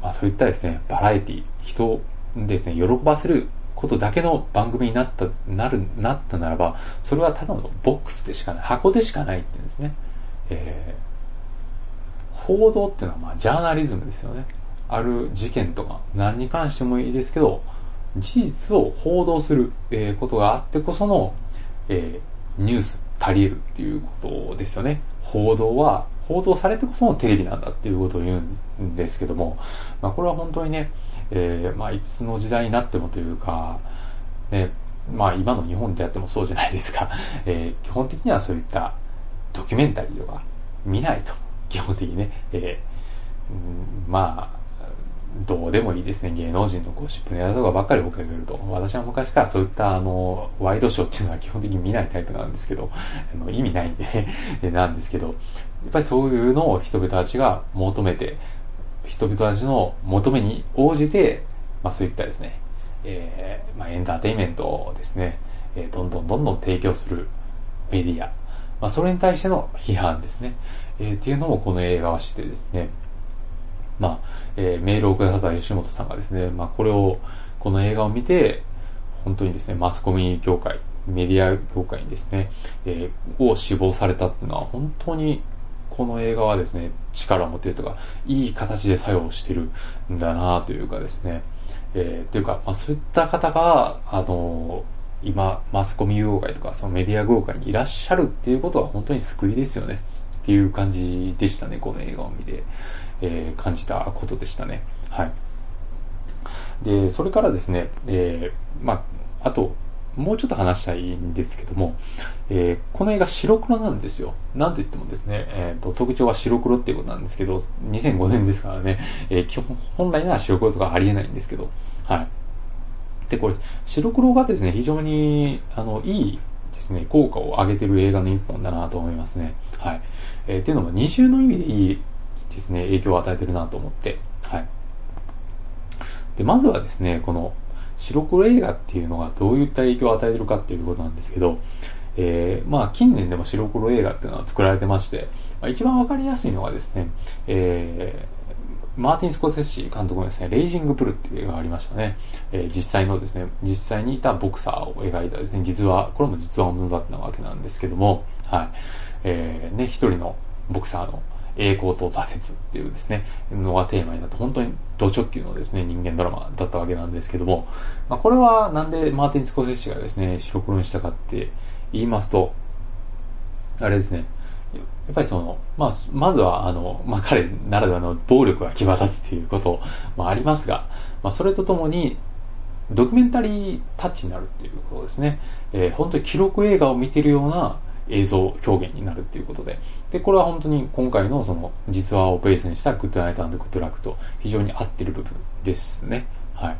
まあそういったですね、バラエティ、人をですね、喜ばせることだけの番組になった、なる、なったならば、それはただのボックスでしかない、箱でしかないって言うんですね。えー、報道っていうのはまあジャーナリズムですよね。ある事件とか何に関してもいいですけど、事実を報道する、え、ことがあってこその、え、ニュース足りるっていうことですよね。報道は、報道されてこそのテレビなんだっていうことを言うんですけども、まあこれは本当にね、えー、まあ、いつの時代になってもというか、ね、まあ、今の日本でやってもそうじゃないですか。えー、基本的にはそういったドキュメンタリーとか見ないと。基本的にね。えー、まあ、どうでもいいですね。芸能人のゴシップネタとかばっかり追っかけると。私は昔からそういったあの、ワイドショーっていうのは基本的に見ないタイプなんですけど、あの意味ないんで。ね、なんですけど、やっぱりそういうのを人々たちが求めて、人々たちの求めに応じて、まあそういったですね、えー、まあエンターテインメントをですね、えー、どんどんどんどん提供するメディア、まあそれに対しての批判ですね、えー、っていうのもこの映画はしてですね、まあ、えー、メールをくださった吉本さんがですね、まあ、これを、この映画を見て、本当にですね、マスコミ業界、メディア業界にですね、えー、を志望されたっていうのは、本当にこの映画はですね、力を持っているとか、いい形で作用してるんだなというかですね、えー、というか、まあ、そういった方が、あのー、今、マスコミ業界とか、そのメディア業界にいらっしゃるっていうことは本当に救いですよね。っていう感じでしたね、この映画を見て、えー、感じたことでしたね。はい。で、それからですね、えー、まあ、あと、もうちょっと話したいんですけども、えー、この映画白黒なんですよ。なんと言ってもですね、えーと、特徴は白黒っていうことなんですけど、2005年ですからね、えー、基本、本来なら白黒とかありえないんですけど、はい。で、これ、白黒がですね、非常に、あの、いいですね、効果を上げてる映画の一本だなと思いますね。はい。えー、っていうのも、二重の意味でいいですね、影響を与えてるなと思って、はい。で、まずはですね、この、白黒映画っていうのがどういった影響を与えてるかっていうことなんですけど、えー、まあ近年でも白黒映画っていうのは作られてまして、まあ、一番わかりやすいのがですね、えー、マーティン・スコセッシ監督のですね、レイジング・ブルっていう映画がありましたね。えー、実際のですね、実際にいたボクサーを描いたですね、実話、これも実話ものだったわけなんですけども、はい。えー、ね、一人のボクサーの栄光と挫折っていうですね、のがテーマになって、本当にド直球のですね、人間ドラマだったわけなんですけども、まあ、これはなんでマーティン・スコセッシがですね、白黒にしたかって言いますと、あれですね、やっぱりその、まあ、まずは、あの、まあ、彼ならではの暴力が際立つっていうこともありますが、まあ、それとともに、ドキュメンタリータッチになるっていうことですね。えー、本当に記録映画を見てるような映像表現になるっていうことで。で、これは本当に今回のその実話をベースにしたグッドナイトグッドラックと非常に合ってる部分ですね。はい。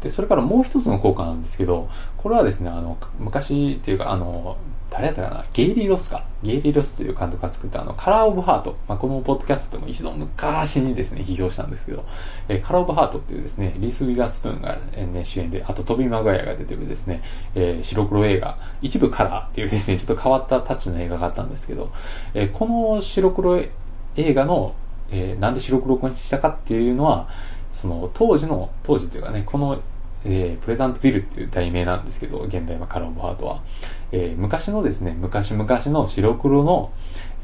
で、それからもう一つの効果なんですけど、これはですね、あの、昔っていうか、あの、誰やったかな？ゲイリー・ロスか。ゲイリー・ロスという監督が作ったあの、カラー・オブ・ハート。まあ、このポッドキャストでも一度昔にですね、批評したんですけど、えー、カラー・オブ・ハートっていうですね、リース・ウィガースプーンが、えー、ね、主演で、あとトビー・マグワイが出てるですね、えー、白黒映画、一部カラーっていうですね、ちょっと変わったタッチの映画があったんですけど、えー、この白黒映画の、えー、なんで白黒にしたかっていうのは、その当時の、当時というかね、このえー、プレザントビルっていう題名なんですけど、現代はカラーオブハートは。えー、昔のですね、昔々の白黒の、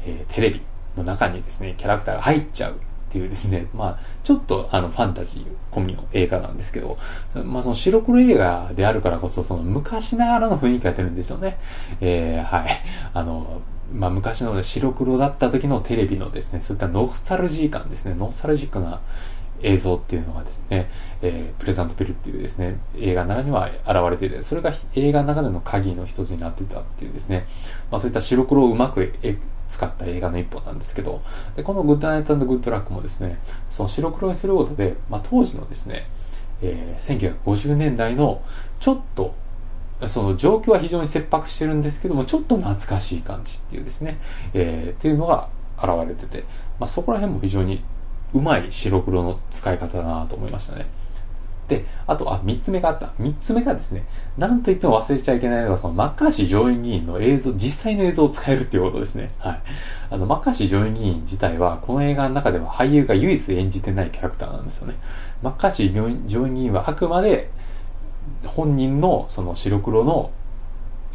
えー、テレビの中にですね、キャラクターが入っちゃうっていうですね、まあ、ちょっとあの、ファンタジー込みの映画なんですけど、まあ、その白黒映画であるからこそ、その昔ながらの雰囲気が出るんですよね。えー、はい。あの、まあ、昔の白黒だった時のテレビのですね、そういったノスタルジー感ですね、ノスタルジックな、映像っていうのがですね、えー、プレザントビルっていうですね、映画の中には現れていて、それが映画の中での鍵の一つになってたっていうですね、まあそういった白黒をうまく使った映画の一本なんですけど、で、このグッドナイトグッドラックもですね、その白黒にすることで、まあ当時のですね、えー、1950年代のちょっとその状況は非常に切迫してるんですけども、ちょっと懐かしい感じっていうですね、えー、っていうのが現れてて、まあ、そこら辺も非常にうまい白黒の使い方だなと思いましたね。で、あと、あ、三つ目があった。三つ目がですね、なんと言っても忘れちゃいけないのが、そのマッカーシー上院議員の映像、実際の映像を使えるっていうことですね。はい。あの、マッカーシー上院議員自体は、この映画の中では俳優が唯一演じてないキャラクターなんですよね。マッカーシー上院議員はあくまで、本人のその白黒の、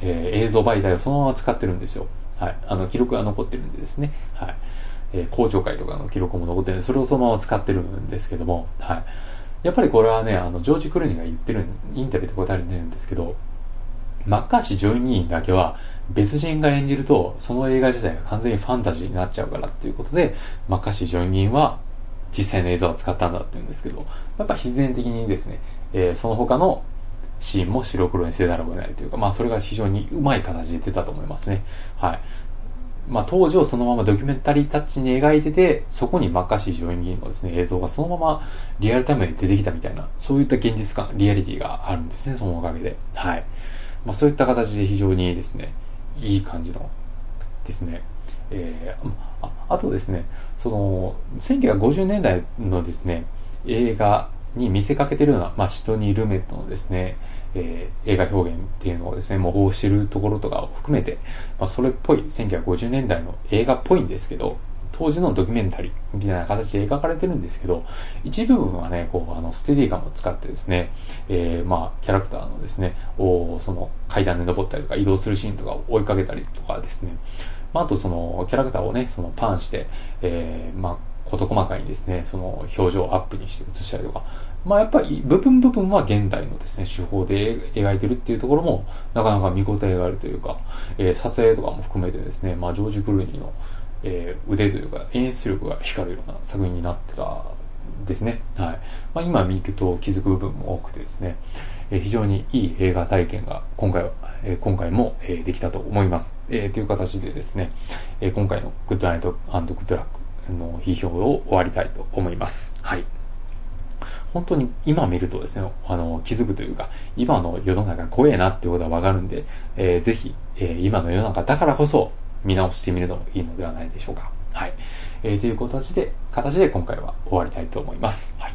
えー、映像媒体をそのまま使ってるんですよ。はい。あの、記録が残ってるんでですね。はい。え公聴会とかの記録も残ってるんで、それをそのまま使ってるんですけども、はい。やっぱりこれはね、あの、ジョージ・クルーニーが言ってる、インタビューで答えてるんですけど、マッカーシー上院議員だけは別人が演じると、その映画自体が完全にファンタジーになっちゃうからっていうことで、マッカーシー上院議員は実際の映像を使ったんだって言うんですけど、やっぱ必然的にですね、えー、その他のシーンも白黒にせざるを得ないというか、まあそれが非常にうまい形で出たと思いますね。はい。まあ、当時をそのままドキュメンタリータッチに描いてて、そこにマッカーシー上院議員のですね、映像がそのままリアルタイムで出てきたみたいな、そういった現実感、リアリティがあるんですね、そのおかげで。はい。まあ、そういった形で非常にですね、いい感じのですね、えー、ああとですね、その、1950年代のですね、映画に見せかけてるような、まあ、シトニー・ルメットのですね、えー、映画表現っていうのをですね、模倣してるところとかを含めて、まあ、それっぽい、1950年代の映画っぽいんですけど、当時のドキュメンタリーみたいな形で描かれてるんですけど、一部分はね、こう、あの、ステディーガンを使ってですね、えー、まあ、キャラクターのですね、おその階段で登ったりとか移動するシーンとかを追いかけたりとかですね、まあ、あとその、キャラクターをね、そのパンして、えー、まあ、事細かにですね、その表情をアップにして映したりとか、まあやっぱり部分部分は現代のですね、手法で描いてるっていうところも、なかなか見応えがあるというか、えー、撮影とかも含めてですね、まあジョージ・クルーニーの、えー、腕というか演出力が光るような作品になってたですね。はい。まあ今見ると気づく部分も多くてですね、えー、非常にいい映画体験が今回は、えー、今回も、えー、できたと思います。えー、という形でですね、えー、今回のグッドナイトグッドラックの批評を終わりたいと思います。はい。本当に今見るとですね、あの、気づくというか、今の世の中怖えなってことはわかるんで、えー、ぜひ、えー、今の世の中だからこそ見直してみるのもいいのではないでしょうか。はい。えー、という形で、形で今回は終わりたいと思います。はい。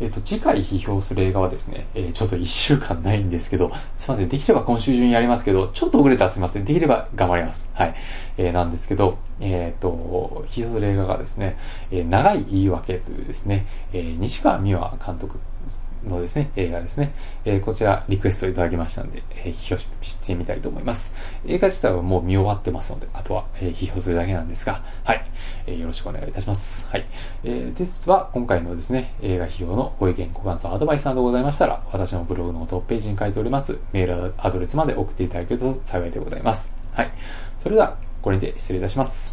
えっ、と、次回批評する映画はですね、えー、ちょっと1週間ないんですけど、すいません、できれば今週中にやりますけど、ちょっと遅れたらすいません、できれば頑張ります。はい。えー、なんですけど、えっ、と、批評する映画がですね、え長い言い訳というですね、え西川美和監督のですね、映画ですね。えー、こちらリクエストいただきましたので、えー、批評してみたいと思います。映画自体はもう見終わってますので、あとは、えー、批評するだけなんですが、はい、えー、よろしくお願いいたします。はい。えー、ですは、今回のですね、映画批評のご意見、ご感想、アドバイスなどございましたら、私のブログのトップページに書いております、メールアドレスまで送っていただけると幸いでございます。はい。それでは、これにて失礼いたします。